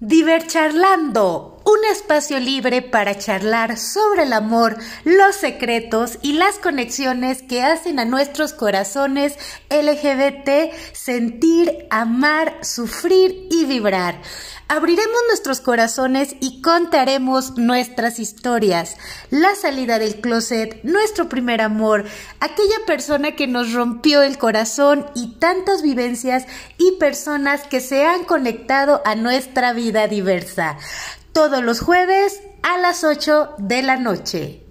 Divercharlando, un espacio libre para charlar sobre el amor, los secretos y las conexiones que hacen a nuestros corazones LGBT sentir, amar, sufrir y vibrar. Abriremos nuestros corazones y contaremos nuestras historias, la salida del closet, nuestro primer amor, aquella persona que nos rompió el corazón y tantas vivencias y personas que se han conectado a nuestra vida diversa. Todos los jueves a las 8 de la noche.